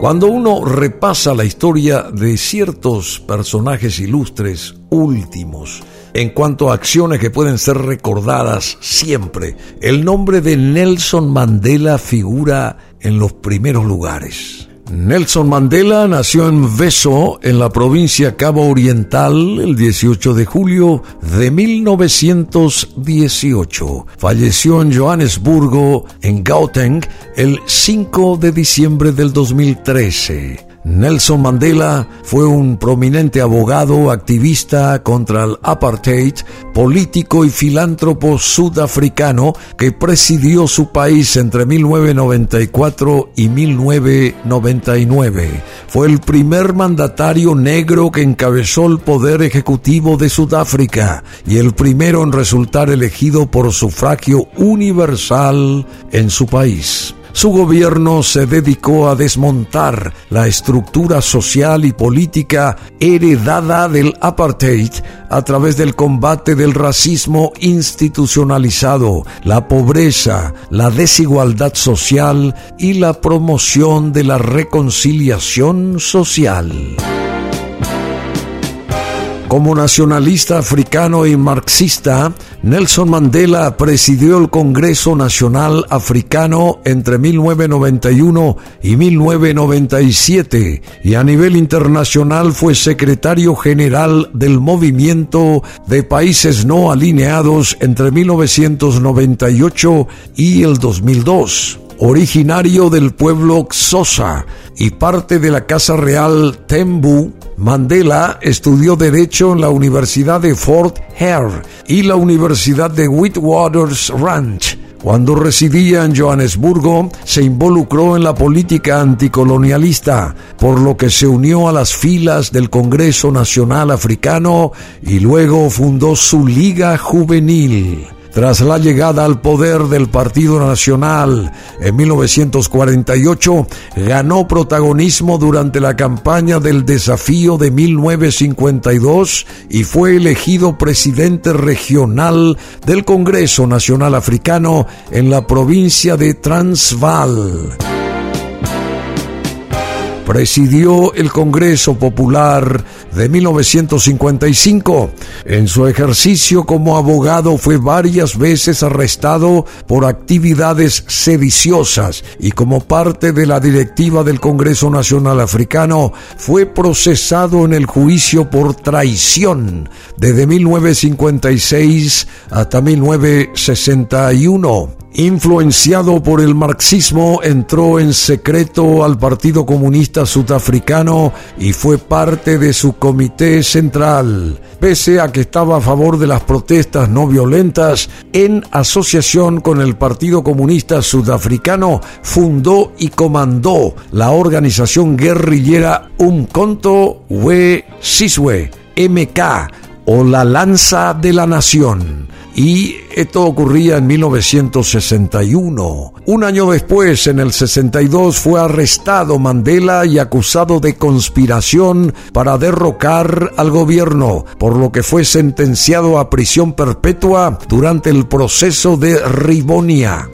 Cuando uno repasa la historia de ciertos personajes ilustres últimos, en cuanto a acciones que pueden ser recordadas siempre, el nombre de Nelson Mandela figura en los primeros lugares. Nelson Mandela nació en Veso, en la provincia Cabo Oriental, el 18 de julio de 1918. Falleció en Johannesburgo, en Gauteng, el 5 de diciembre del 2013. Nelson Mandela fue un prominente abogado, activista contra el apartheid, político y filántropo sudafricano que presidió su país entre 1994 y 1999. Fue el primer mandatario negro que encabezó el poder ejecutivo de Sudáfrica y el primero en resultar elegido por sufragio universal en su país. Su gobierno se dedicó a desmontar la estructura social y política heredada del apartheid a través del combate del racismo institucionalizado, la pobreza, la desigualdad social y la promoción de la reconciliación social. Como nacionalista africano y marxista, Nelson Mandela presidió el Congreso Nacional Africano entre 1991 y 1997 y a nivel internacional fue secretario general del Movimiento de Países No Alineados entre 1998 y el 2002 originario del pueblo Xhosa y parte de la Casa Real Tembu, Mandela estudió Derecho en la Universidad de Fort Hare y la Universidad de Witwatersrand. Ranch. Cuando residía en Johannesburgo, se involucró en la política anticolonialista, por lo que se unió a las filas del Congreso Nacional Africano y luego fundó su Liga Juvenil. Tras la llegada al poder del Partido Nacional en 1948, ganó protagonismo durante la campaña del desafío de 1952 y fue elegido presidente regional del Congreso Nacional Africano en la provincia de Transvaal presidió el Congreso Popular de 1955. En su ejercicio como abogado fue varias veces arrestado por actividades sediciosas y como parte de la directiva del Congreso Nacional Africano fue procesado en el juicio por traición desde 1956 hasta 1961. Influenciado por el marxismo, entró en secreto al Partido Comunista Sudafricano y fue parte de su comité central. Pese a que estaba a favor de las protestas no violentas, en asociación con el Partido Comunista Sudafricano, fundó y comandó la organización guerrillera Umkhonto We Sizwe, MK, o la Lanza de la Nación y esto ocurría en 1961. Un año después, en el 62, fue arrestado Mandela y acusado de conspiración para derrocar al gobierno, por lo que fue sentenciado a prisión perpetua durante el proceso de Ribonia.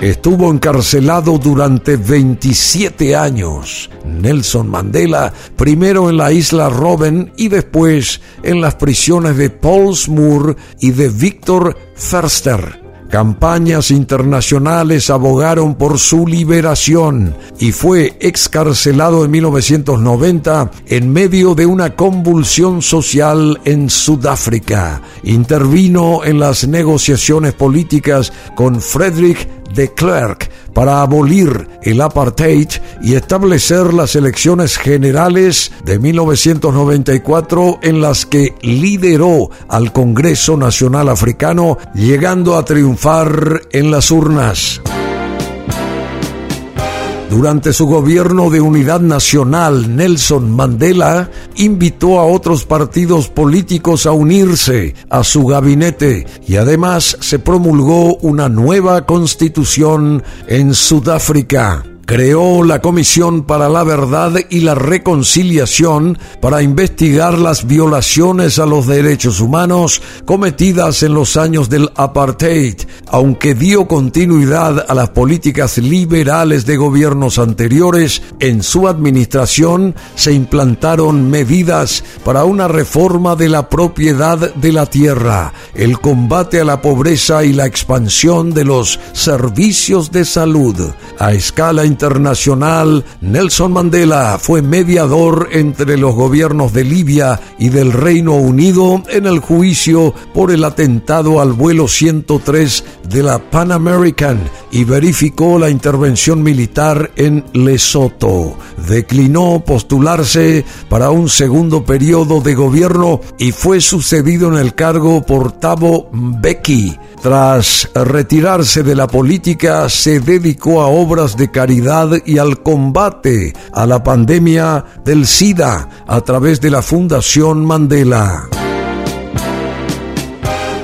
Estuvo encarcelado durante 27 años. Nelson Mandela, primero en la isla Robben y después en las prisiones de Paulsmoor y de Victor Verster. Campañas internacionales abogaron por su liberación y fue excarcelado en 1990 en medio de una convulsión social en Sudáfrica. Intervino en las negociaciones políticas con Frederick de Klerk para abolir el apartheid y establecer las elecciones generales de 1994 en las que lideró al Congreso Nacional Africano, llegando a triunfar en las urnas. Durante su gobierno de unidad nacional, Nelson Mandela invitó a otros partidos políticos a unirse a su gabinete y además se promulgó una nueva constitución en Sudáfrica creó la Comisión para la Verdad y la Reconciliación para investigar las violaciones a los derechos humanos cometidas en los años del apartheid, aunque dio continuidad a las políticas liberales de gobiernos anteriores, en su administración se implantaron medidas para una reforma de la propiedad de la tierra, el combate a la pobreza y la expansión de los servicios de salud. A escala internacional, Nelson Mandela fue mediador entre los gobiernos de Libia y del Reino Unido en el juicio por el atentado al vuelo 103 de la Pan American y verificó la intervención militar en Lesoto. Declinó postularse para un segundo periodo de gobierno y fue sucedido en el cargo por Thabo Mbeki. Tras retirarse de la política, se dedicó a obras de caridad y al combate a la pandemia del SIDA a través de la Fundación Mandela.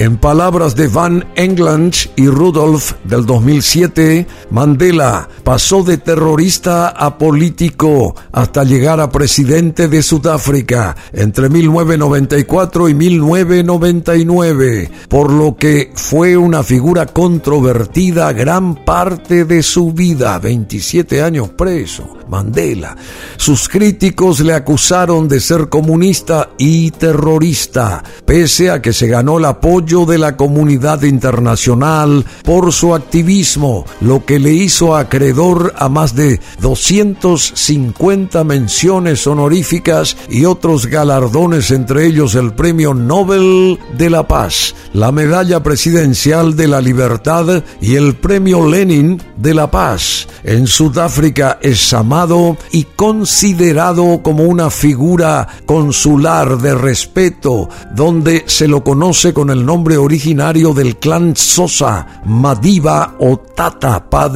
En palabras de Van England y Rudolph del 2007, Mandela pasó de terrorista a político hasta llegar a presidente de Sudáfrica entre 1994 y 1999, por lo que fue una figura controvertida gran parte de su vida, 27 años preso. Mandela. Sus críticos le acusaron de ser comunista y terrorista, pese a que se ganó el apoyo de la comunidad internacional por su activismo, lo que le hizo acreedor a más de 250 menciones honoríficas y otros galardones, entre ellos el Premio Nobel de la Paz, la Medalla Presidencial de la Libertad y el Premio Lenin de la Paz. En Sudáfrica es amado y considerado como una figura consular de respeto, donde se lo conoce con el nombre originario del clan Sosa, Madiba o Tata Padre.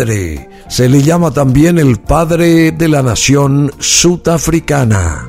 Se le llama también el padre de la nación sudafricana.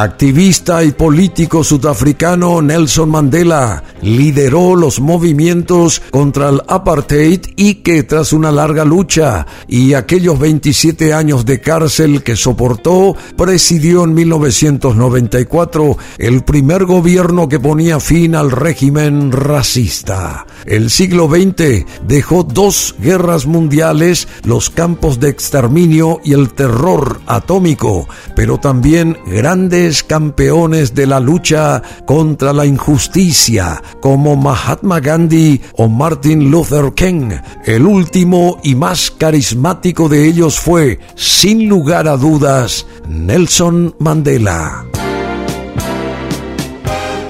Activista y político sudafricano Nelson Mandela lideró los movimientos contra el apartheid y que tras una larga lucha y aquellos 27 años de cárcel que soportó, presidió en 1994 el primer gobierno que ponía fin al régimen racista. El siglo XX dejó dos guerras mundiales, los campos de exterminio y el terror atómico, pero también grandes campeones de la lucha contra la injusticia, como Mahatma Gandhi o Martin Luther King. El último y más carismático de ellos fue, sin lugar a dudas, Nelson Mandela.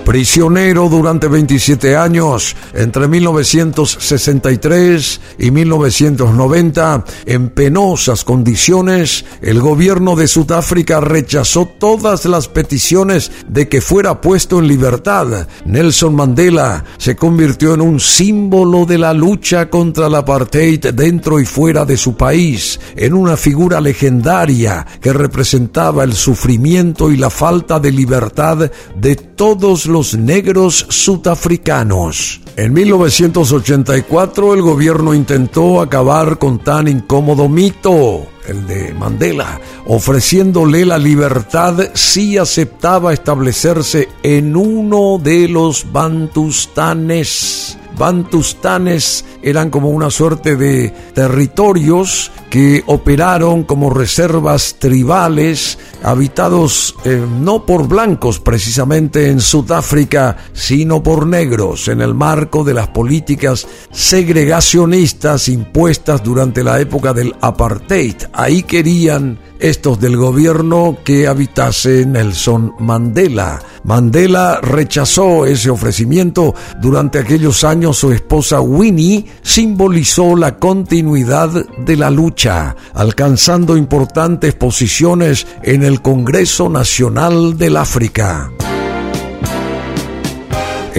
Prisionero durante 27 años, entre 1963 y 1990, en penosas condiciones, el gobierno de Sudáfrica rechazó todas las peticiones de que fuera puesto en libertad. Nelson Mandela se convirtió en un símbolo de la lucha contra la apartheid dentro y fuera de su país, en una figura legendaria que representaba el sufrimiento y la falta de libertad de todos los negros sudafricanos. En 1984 el gobierno intentó acabar con tan incómodo mito el de Mandela, ofreciéndole la libertad si aceptaba establecerse en uno de los bantustanes. Bantustanes eran como una suerte de territorios que operaron como reservas tribales habitados eh, no por blancos precisamente en Sudáfrica, sino por negros en el marco de las políticas segregacionistas impuestas durante la época del apartheid. Ahí querían estos del gobierno que habitase Nelson Mandela. Mandela rechazó ese ofrecimiento. Durante aquellos años su esposa Winnie simbolizó la continuidad de la lucha, alcanzando importantes posiciones en el Congreso Nacional del África.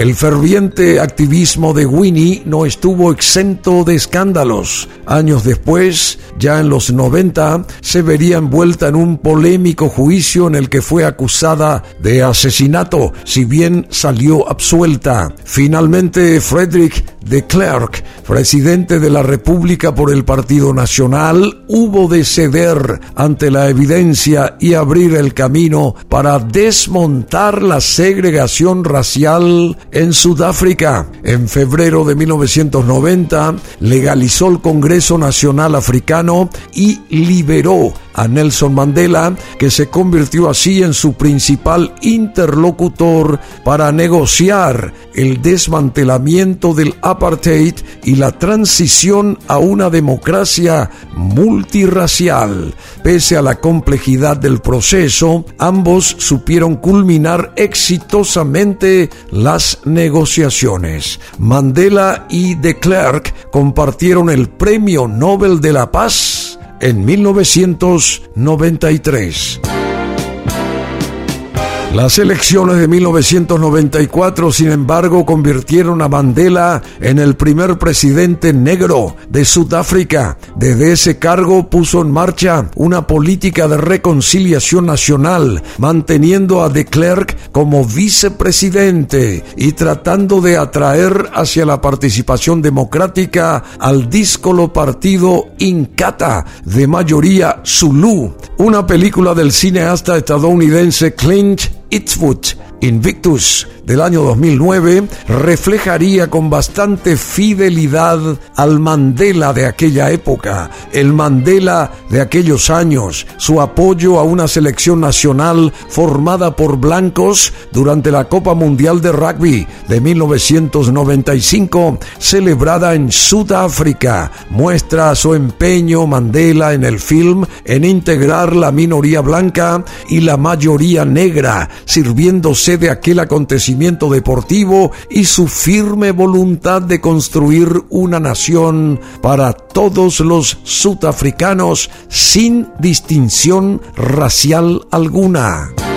El ferviente activismo de Winnie no estuvo exento de escándalos. Años después, ya en los 90, se vería envuelta en un polémico juicio en el que fue acusada de asesinato, si bien salió absuelta. Finalmente, Frederick de Klerk, presidente de la República por el Partido Nacional, hubo de ceder ante la evidencia y abrir el camino para desmontar la segregación racial en Sudáfrica. En febrero de 1990 legalizó el Congreso Nacional Africano y liberó a Nelson Mandela, que se convirtió así en su principal interlocutor para negociar el desmantelamiento del apartheid y la transición a una democracia multirracial. Pese a la complejidad del proceso, ambos supieron culminar exitosamente las negociaciones. Mandela y de Klerk compartieron el Premio Nobel de la Paz en 1993. Las elecciones de 1994, sin embargo, convirtieron a Mandela en el primer presidente negro de Sudáfrica. Desde ese cargo puso en marcha una política de reconciliación nacional, manteniendo a de Klerk como vicepresidente y tratando de atraer hacia la participación democrática al díscolo partido Inkatha de mayoría Zulu. Una película del cineasta estadounidense Clint Ipswich, Invictus del año 2009 reflejaría con bastante fidelidad al Mandela de aquella época, el Mandela de aquellos años, su apoyo a una selección nacional formada por blancos durante la Copa Mundial de Rugby de 1995, celebrada en Sudáfrica, muestra su empeño Mandela en el film en integrar la minoría blanca y la mayoría negra, sirviéndose de aquel acontecimiento deportivo y su firme voluntad de construir una nación para todos los sudafricanos sin distinción racial alguna.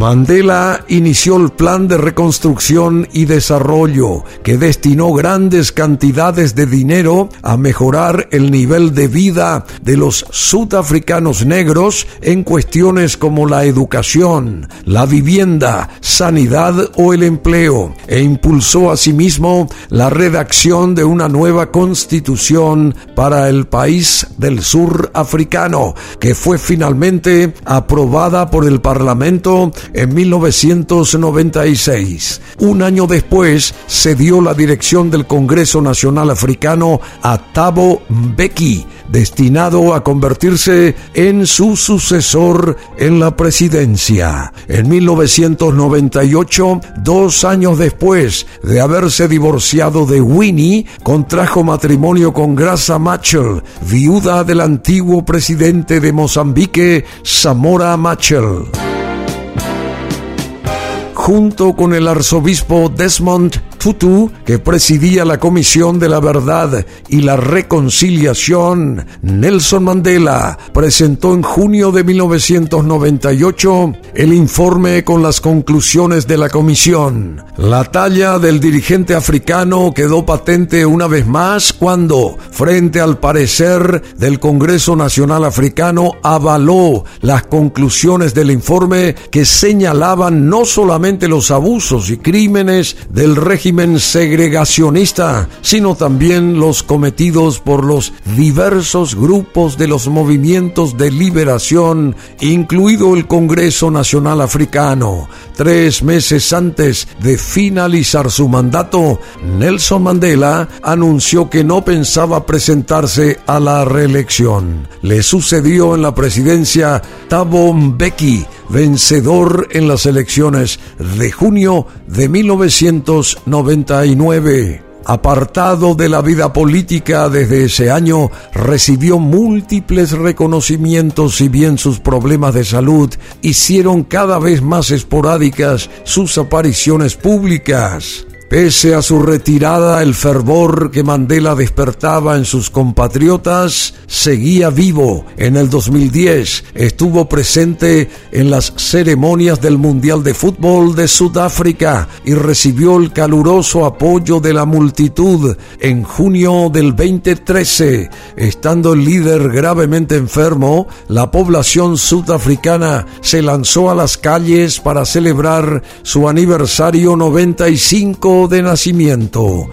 Mandela inició el plan de reconstrucción y desarrollo que destinó grandes cantidades de dinero a mejorar el nivel de vida de los sudafricanos negros en cuestiones como la educación, la vivienda, sanidad o el empleo e impulsó asimismo la redacción de una nueva constitución para el país del sur africano que fue finalmente aprobada por el Parlamento en 1996. Un año después se dio la dirección del Congreso Nacional Africano a Thabo Mbeki, destinado a convertirse en su sucesor en la presidencia. En 1998, dos años después de haberse divorciado de Winnie, contrajo matrimonio con Grasa Machel, viuda del antiguo presidente de Mozambique, Zamora Machel junto con el arzobispo Desmond Tutu, que presidía la Comisión de la Verdad y la Reconciliación, Nelson Mandela presentó en junio de 1998 el informe con las conclusiones de la comisión. La talla del dirigente africano quedó patente una vez más cuando, frente al parecer del Congreso Nacional Africano, avaló las conclusiones del informe que señalaban no solamente los abusos y crímenes del régimen segregacionista, sino también los cometidos por los diversos grupos de los movimientos de liberación, incluido el Congreso Nacional Africano. Tres meses antes de finalizar su mandato, Nelson Mandela anunció que no pensaba presentarse a la reelección. Le sucedió en la presidencia Thabo Mbeki, vencedor en las elecciones de junio de 1999. Apartado de la vida política desde ese año, recibió múltiples reconocimientos si bien sus problemas de salud hicieron cada vez más esporádicas sus apariciones públicas. Pese a su retirada, el fervor que Mandela despertaba en sus compatriotas seguía vivo. En el 2010 estuvo presente en las ceremonias del Mundial de Fútbol de Sudáfrica y recibió el caluroso apoyo de la multitud. En junio del 2013, estando el líder gravemente enfermo, la población sudafricana se lanzó a las calles para celebrar su aniversario 95 de nacimiento.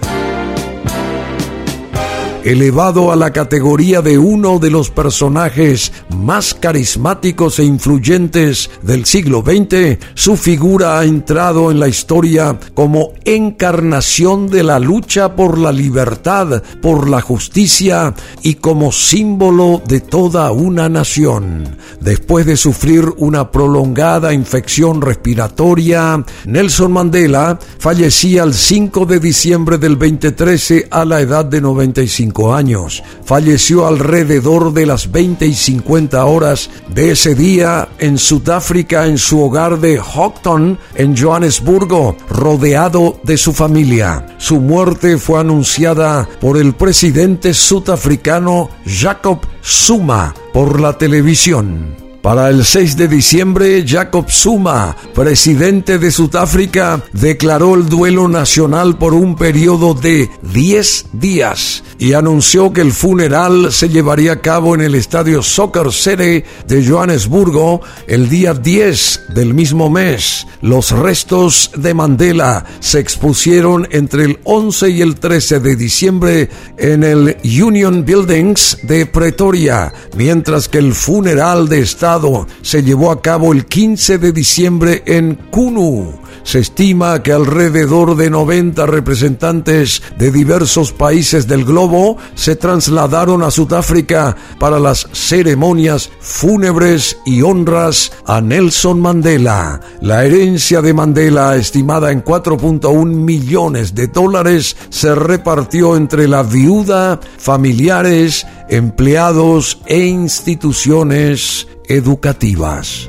Elevado a la categoría de uno de los personajes más carismáticos e influyentes del siglo XX, su figura ha entrado en la historia como encarnación de la lucha por la libertad, por la justicia y como símbolo de toda una nación. Después de sufrir una prolongada infección respiratoria, Nelson Mandela fallecía el 5 de diciembre del 2013 a la edad de 95 años. Falleció alrededor de las 20 y 50 horas de ese día en Sudáfrica en su hogar de Houghton, en Johannesburgo, rodeado de su familia. Su muerte fue anunciada por el presidente sudafricano Jacob Zuma por la televisión. Para el 6 de diciembre, Jacob Zuma, presidente de Sudáfrica, declaró el duelo nacional por un periodo de 10 días y anunció que el funeral se llevaría a cabo en el estadio Soccer City de Johannesburgo el día 10 del mismo mes. Los restos de Mandela se expusieron entre el 11 y el 13 de diciembre en el Union Buildings de Pretoria, mientras que el funeral de Estado se llevó a cabo el 15 de diciembre en Kunu. Se estima que alrededor de 90 representantes de diversos países del globo se trasladaron a Sudáfrica para las ceremonias fúnebres y honras a Nelson Mandela. La herencia de Mandela, estimada en 4.1 millones de dólares, se repartió entre la viuda, familiares, empleados e instituciones educativas.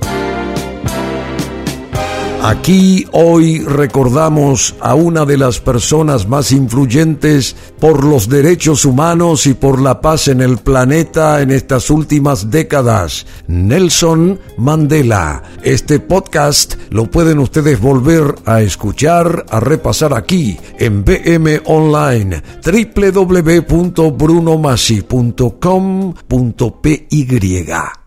Aquí hoy recordamos a una de las personas más influyentes por los derechos humanos y por la paz en el planeta en estas últimas décadas, Nelson Mandela. Este podcast lo pueden ustedes volver a escuchar, a repasar aquí en BM Online, www.brunomasi.com.py.